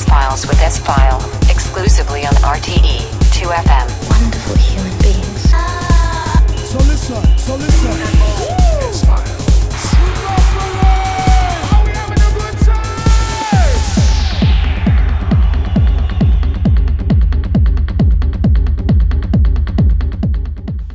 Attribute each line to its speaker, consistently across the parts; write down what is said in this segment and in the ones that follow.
Speaker 1: S Files with S File, exclusively on RTE 2FM.
Speaker 2: Wonderful human beings.
Speaker 3: So listen, so listen.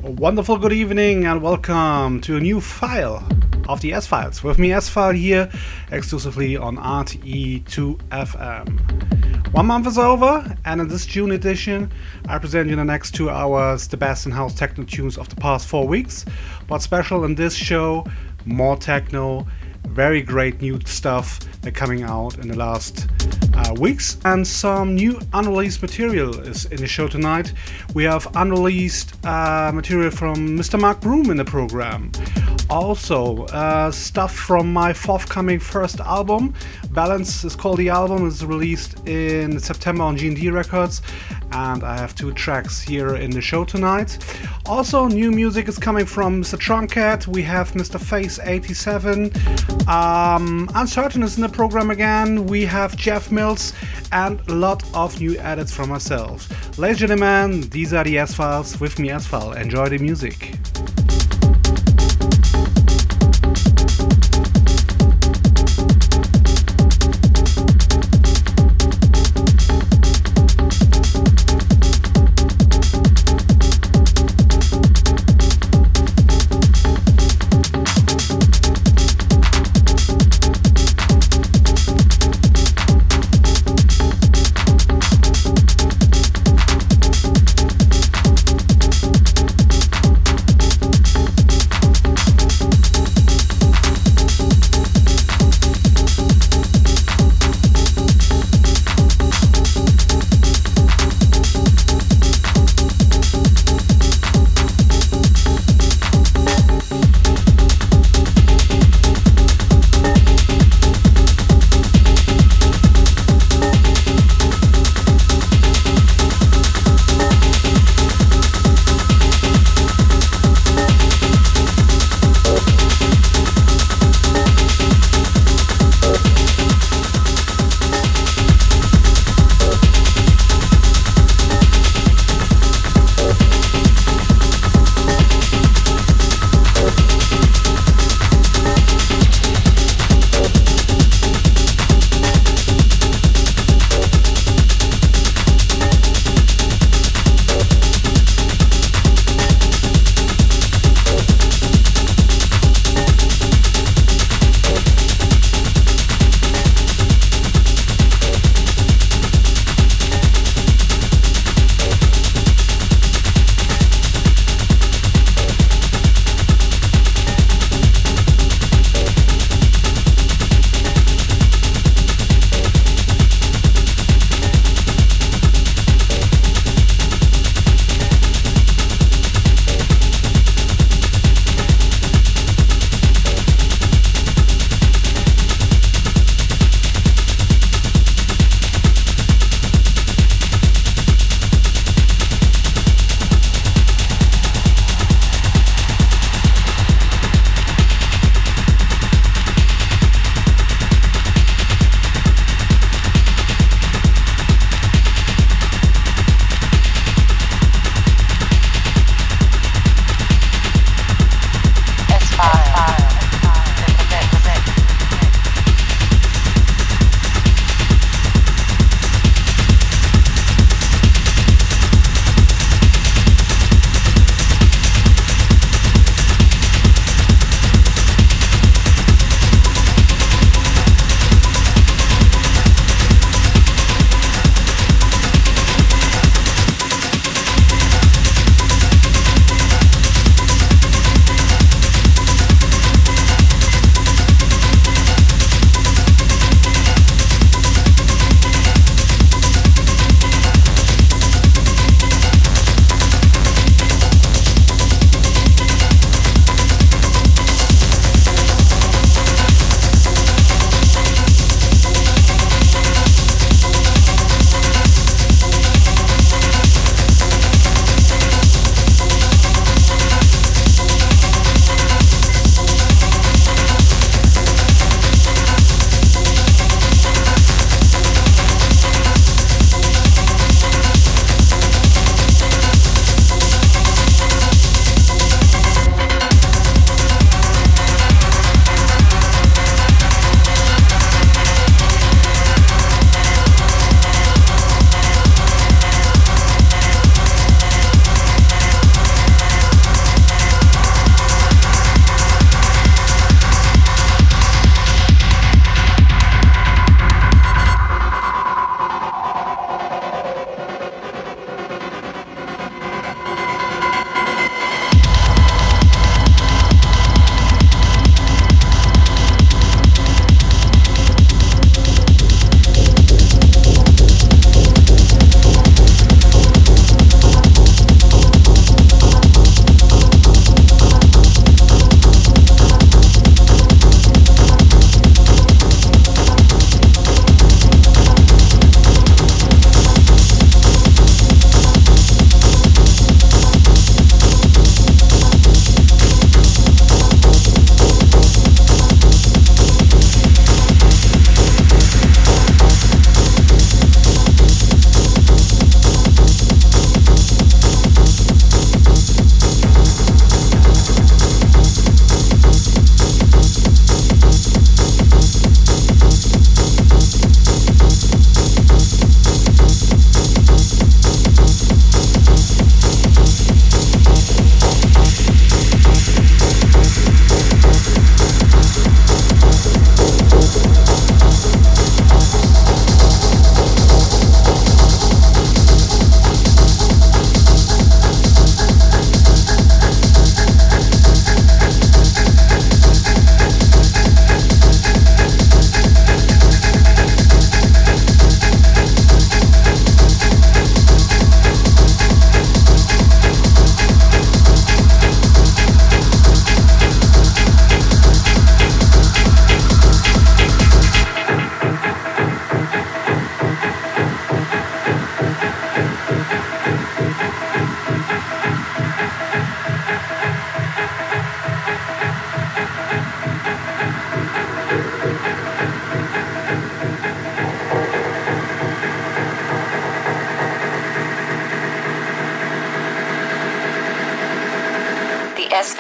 Speaker 4: A wonderful good evening and welcome to a new file of the S Files. With me, S File here, exclusively on RTE2FM. One month is over, and in this June edition, I present you in the next two hours the best in house techno tunes of the past four weeks. But special in this show? More techno, very great new stuff that coming out in the last uh, weeks, and some new unreleased material is in the show tonight. We have unreleased uh, material from Mr. Mark Broom in the program. Also, uh, stuff from my forthcoming first album. Balance is called the album. is released in September on GND Records, and I have two tracks here in the show tonight. Also, new music is coming from Mr. Truncate. We have Mr. Face 87. Um, Uncertain is in the program again. We have Jeff Mills and a lot of new edits from ourselves. Ladies and gentlemen, these are the S Files with me, S File. Enjoy the music.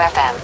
Speaker 1: RTE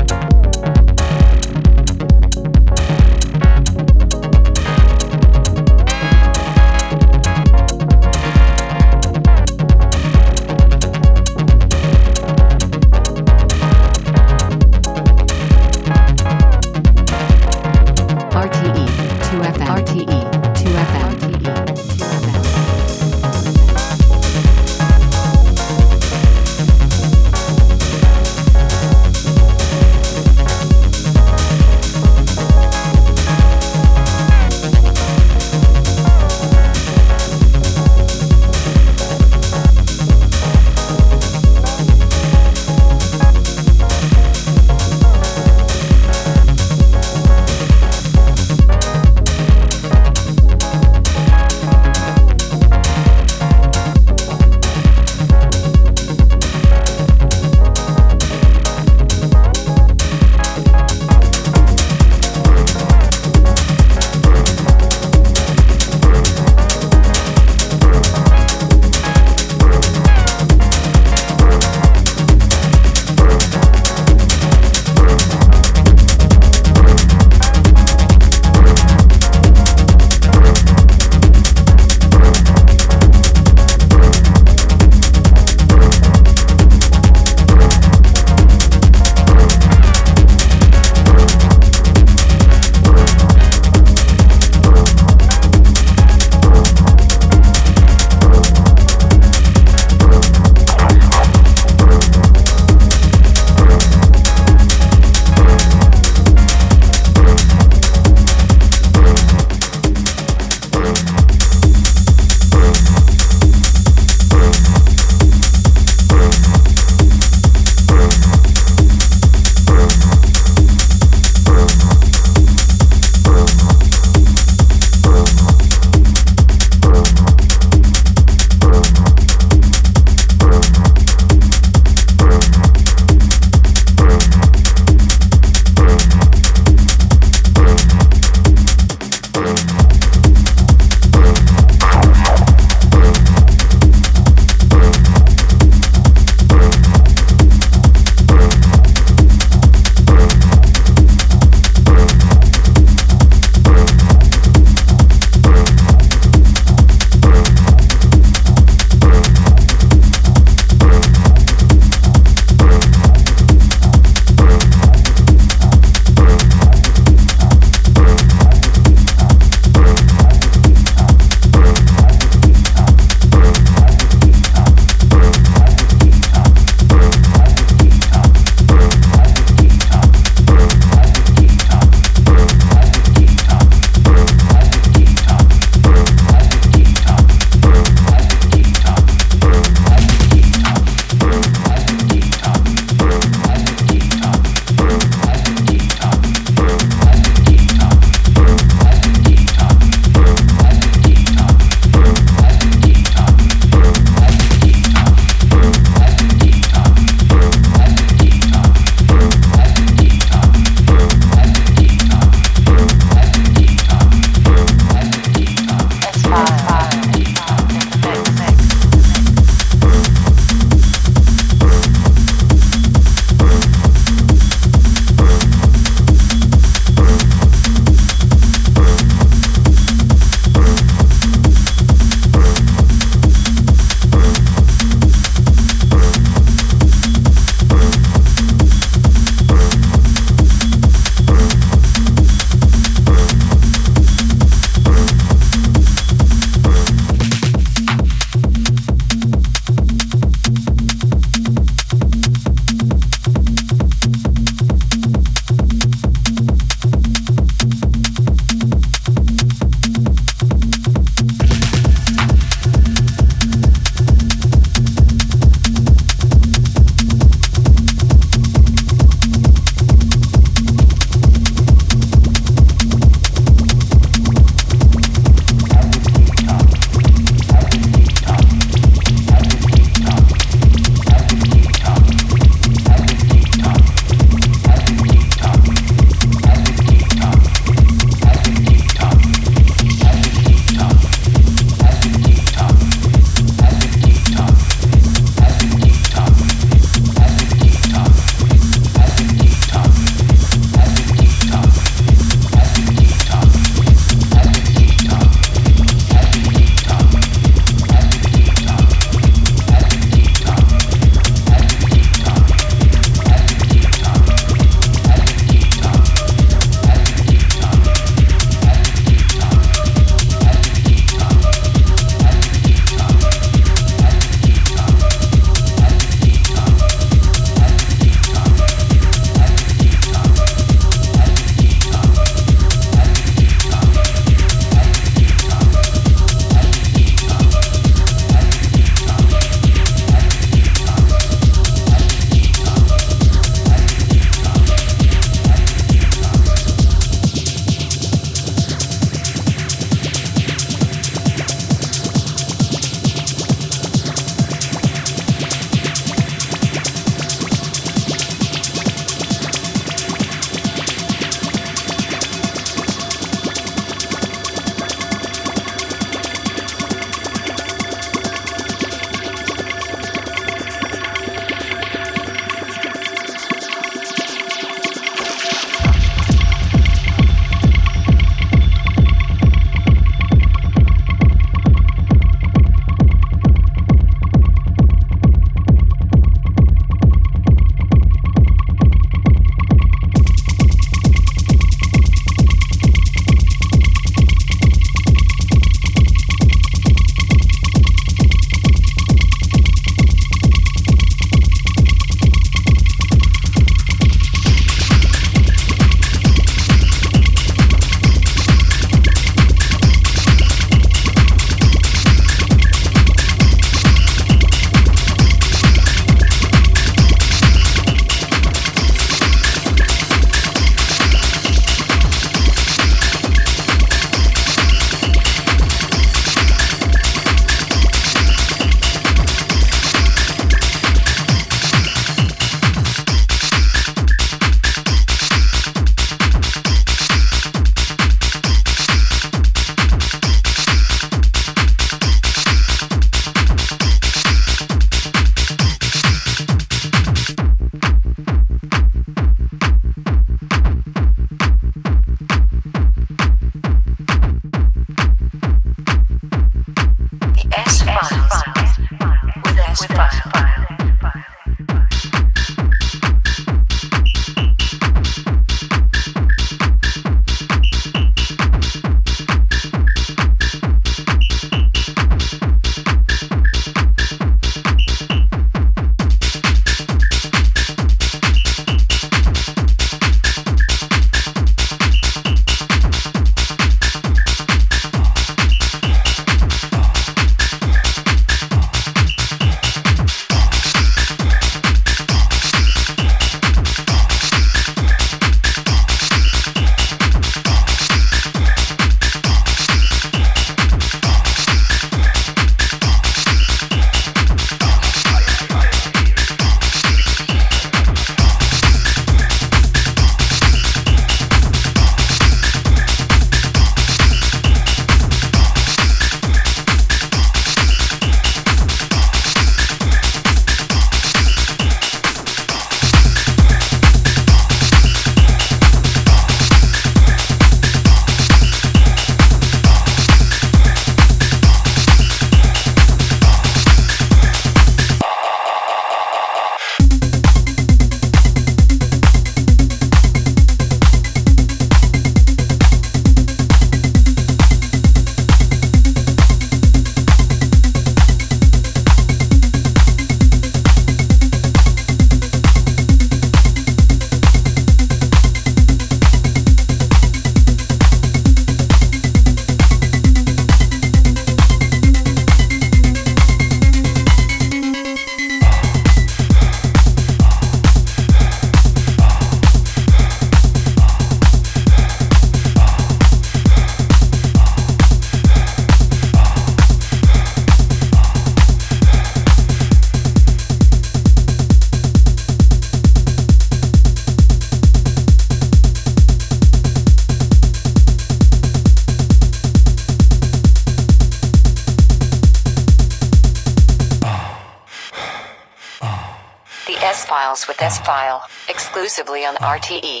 Speaker 1: RTE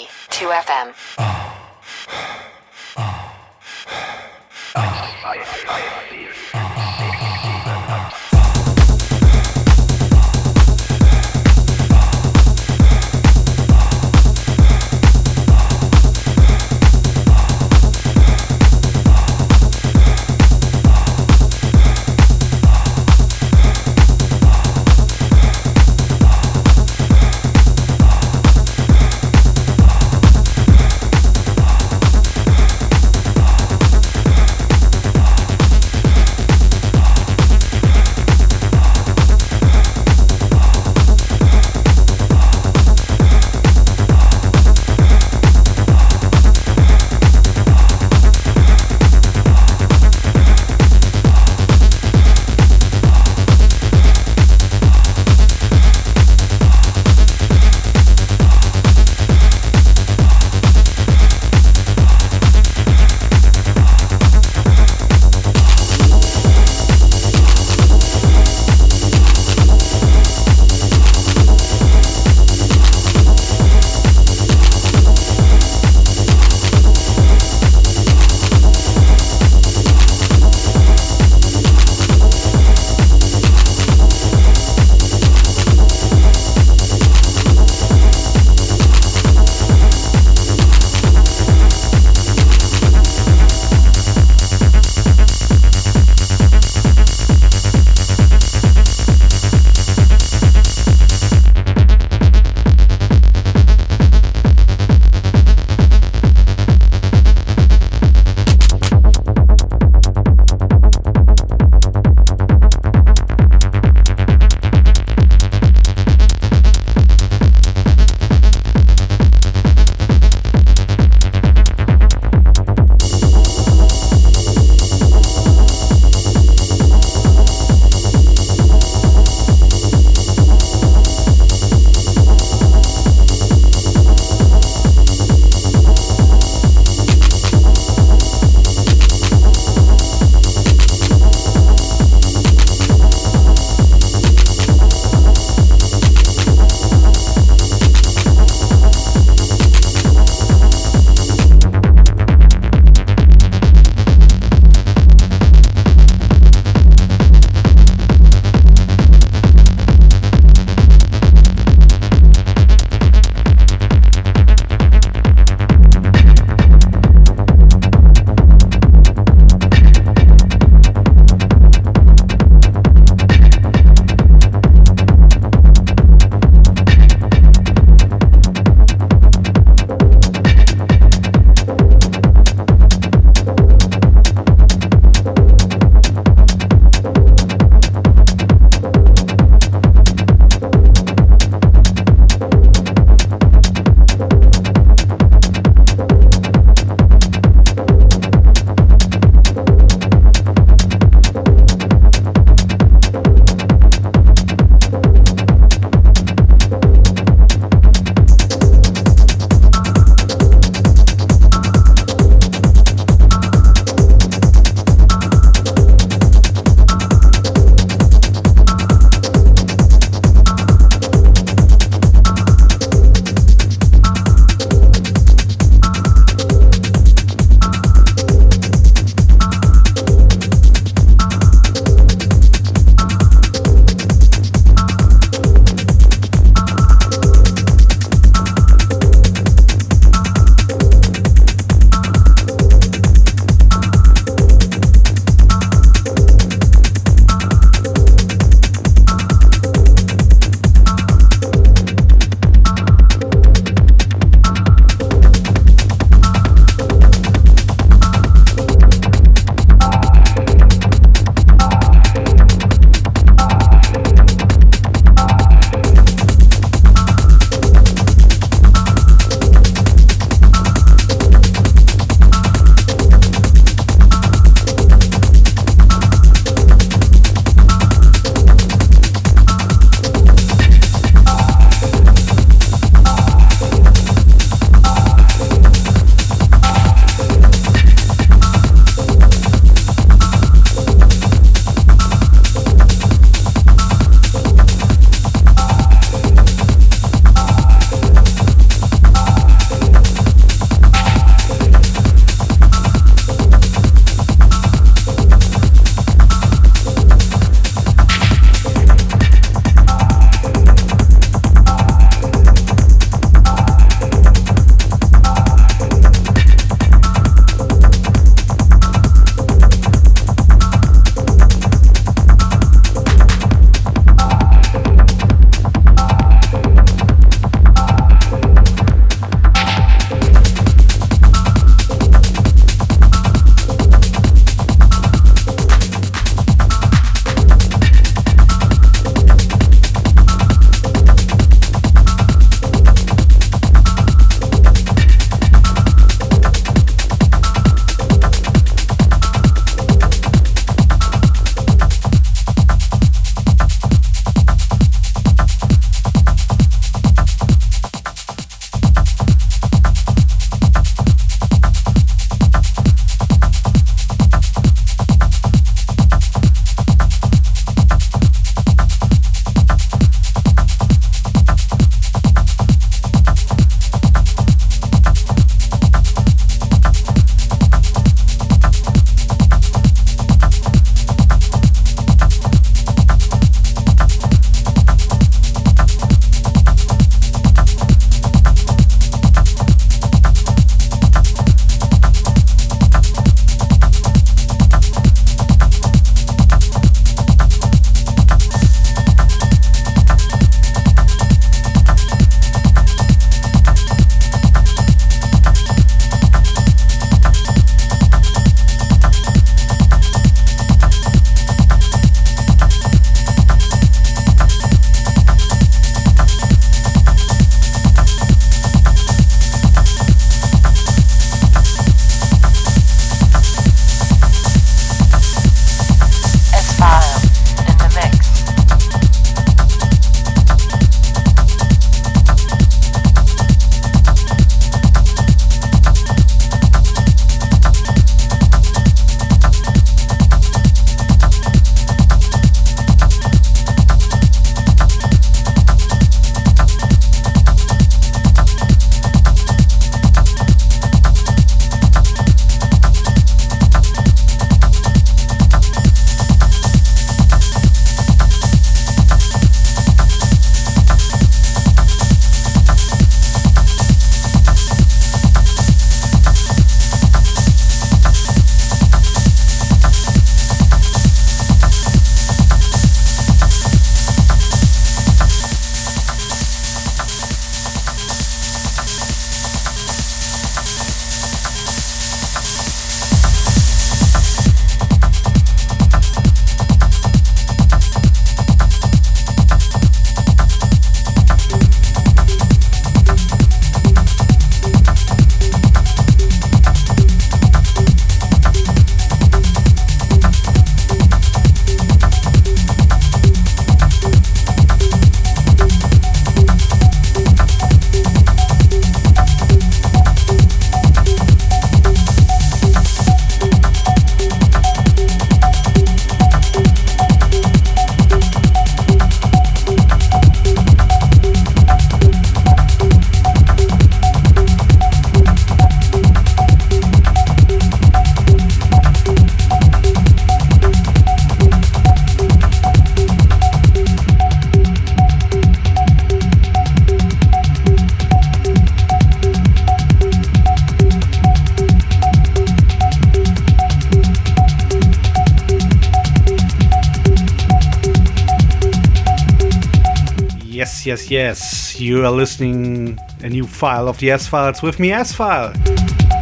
Speaker 4: Yes. You are listening a new file of the S Files with me, S File.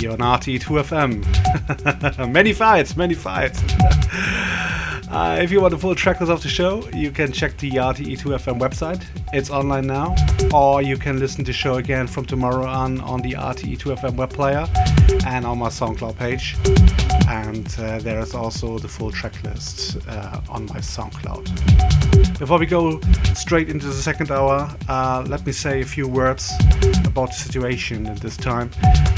Speaker 4: You're on RTE2FM. many fights, many fights. uh, if you want the full track list of the show, you can check the RTE2FM website. It's online now. Or you can listen to the show again from tomorrow on on the RTE2FM web player and on my SoundCloud page. And uh, there is also the full track list uh, on my SoundCloud. Before we go straight into the second hour, uh, let me say a few words about the situation at this time.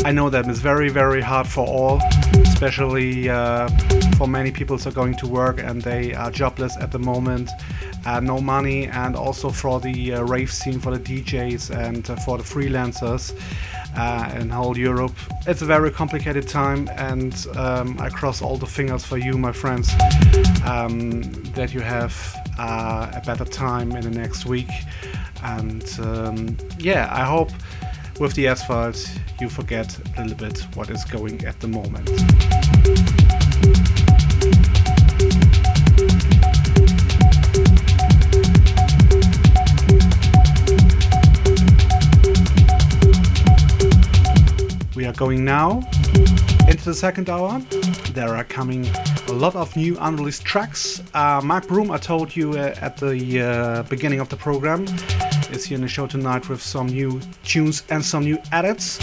Speaker 4: I know that it's very, very hard for all, especially uh, for many people who are going to work and they are jobless at the moment, uh, no money, and also for the uh, rave scene, for the DJs, and uh, for the freelancers uh, in whole Europe. It's a very complicated time, and um, I cross all the fingers for you, my friends, um, that you have uh, a better time in the next week. And um, yeah, I hope with the Files you forget a little bit what is going at the moment. We are going now into the second hour. There are coming a lot of new unreleased tracks. Uh, Mark Broom, I told you uh, at the uh, beginning of the program, is here in the show tonight with some new tunes and some new edits.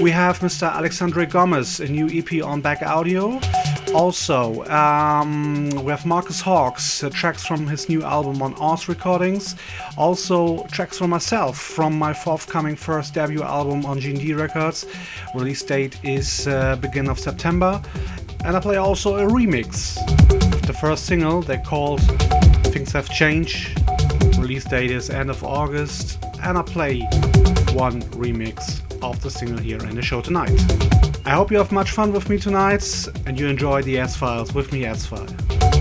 Speaker 4: We have Mr. Alexandre Gomez, a new EP on Back Audio. Also, um, we have Marcus Hawks, uh, tracks from his new album on Oz Recordings. Also, tracks from myself from my forthcoming first debut album on GND Records. Release date is uh, beginning of September. And I play also a remix the first single they called Things Have Changed. Release date is end of August. And I play one remix of the single here in the show tonight. I hope you have much fun with me tonight and you enjoy the S Files with me, S File.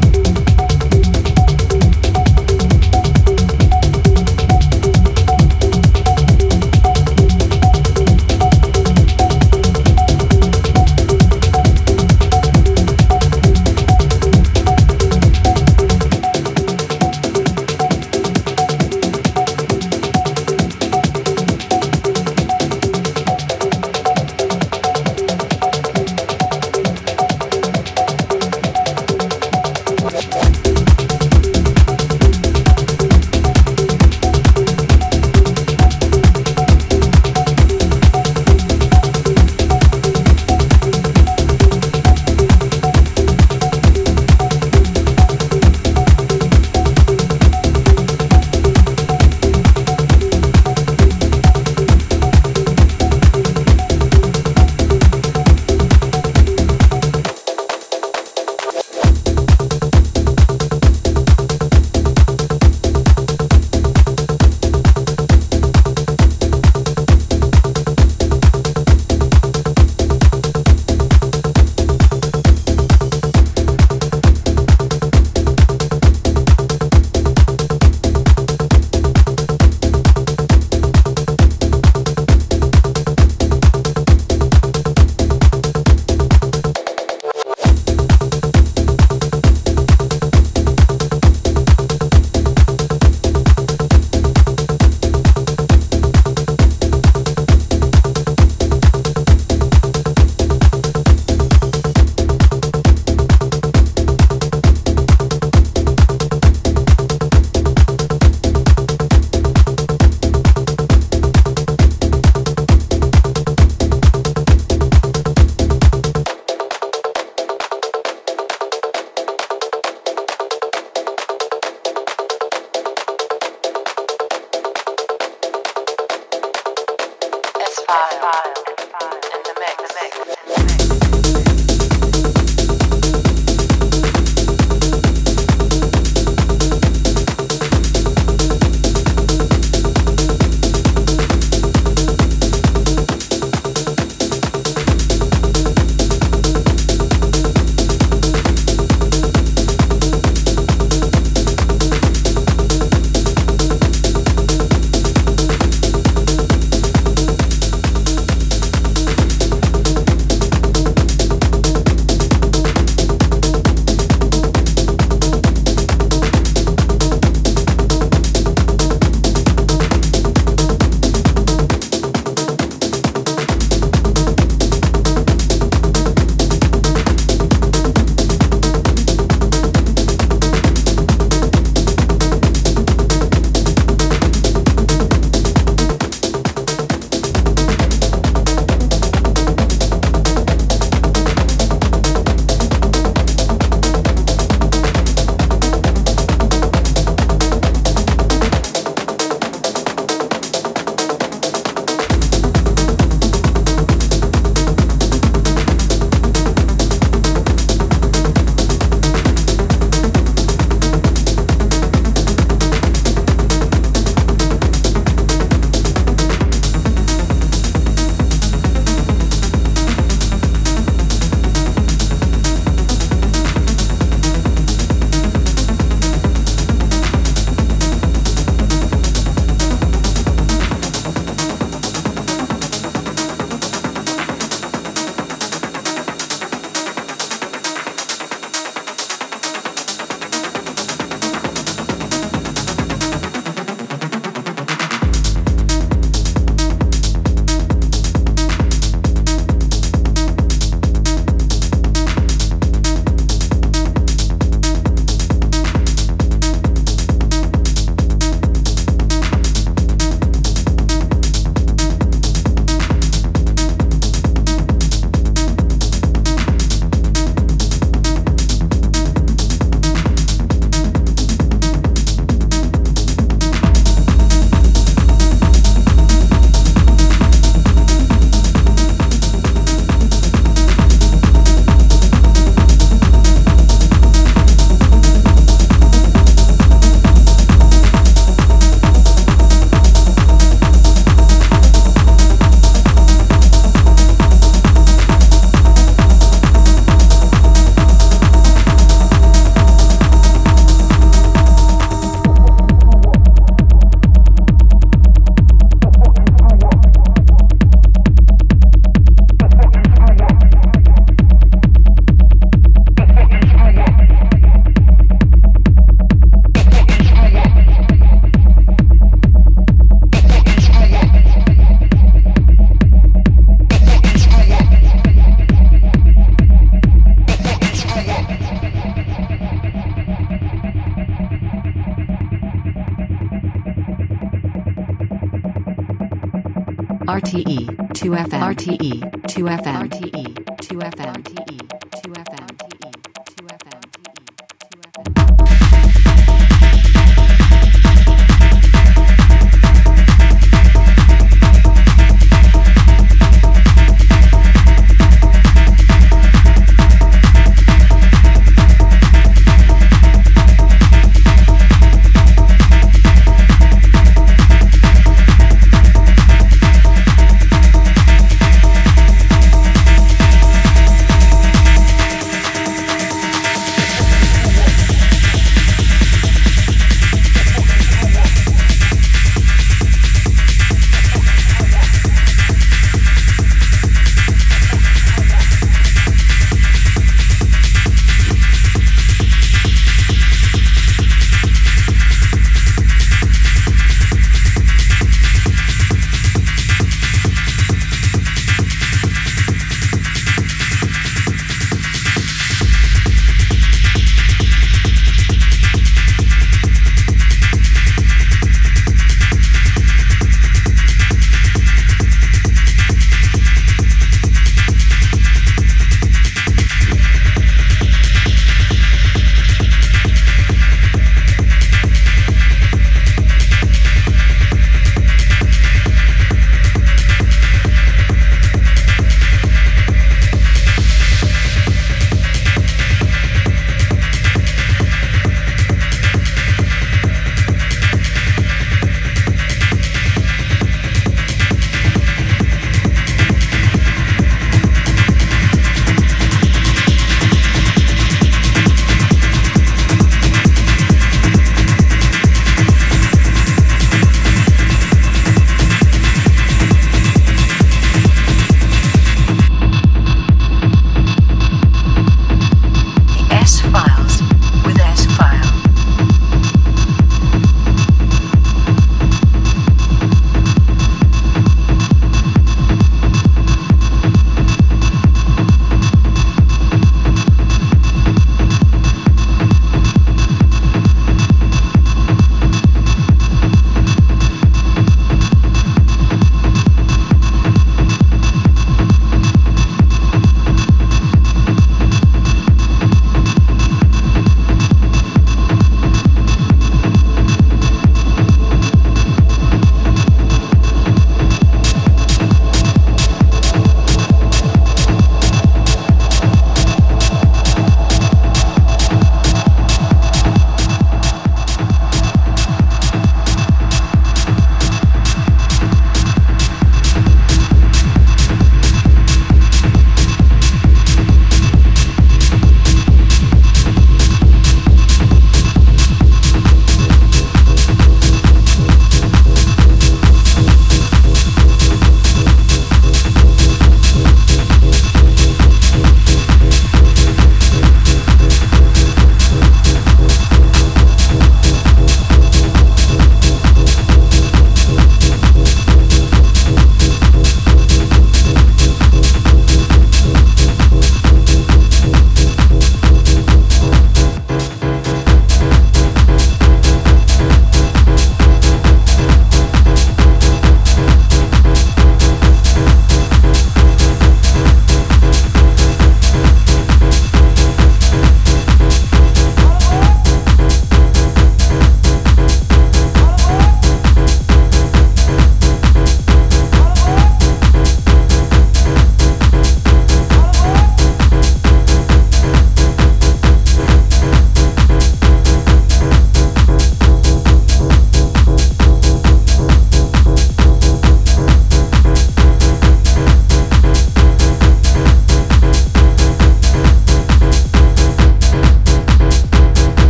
Speaker 1: RTE 2FM RTE 2FM RTE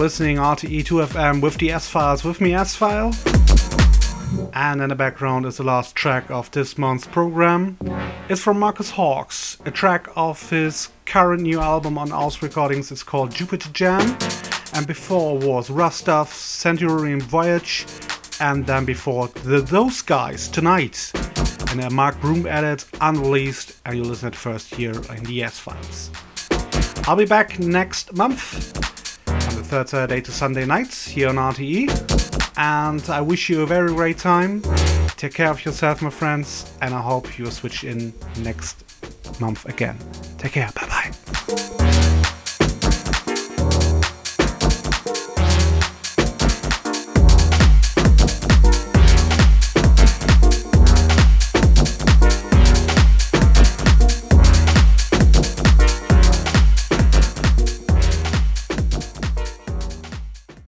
Speaker 4: Listening RTE2FM with the S Files with me, S File. And in the background is the last track of this month's program. It's from Marcus Hawks, a track of his current new album on Aus Recordings. It's called Jupiter Jam. And before was Rustaf, Centurion Voyage, and then before the Those Guys tonight. And a Mark Broom edit, unreleased, and you listen at first here in the S Files. I'll be back next month third Saturday to Sunday nights here on RTE. And I wish you a very great time. Take care of yourself, my friends, and I hope you'll switch in next month again. Take care. Bye.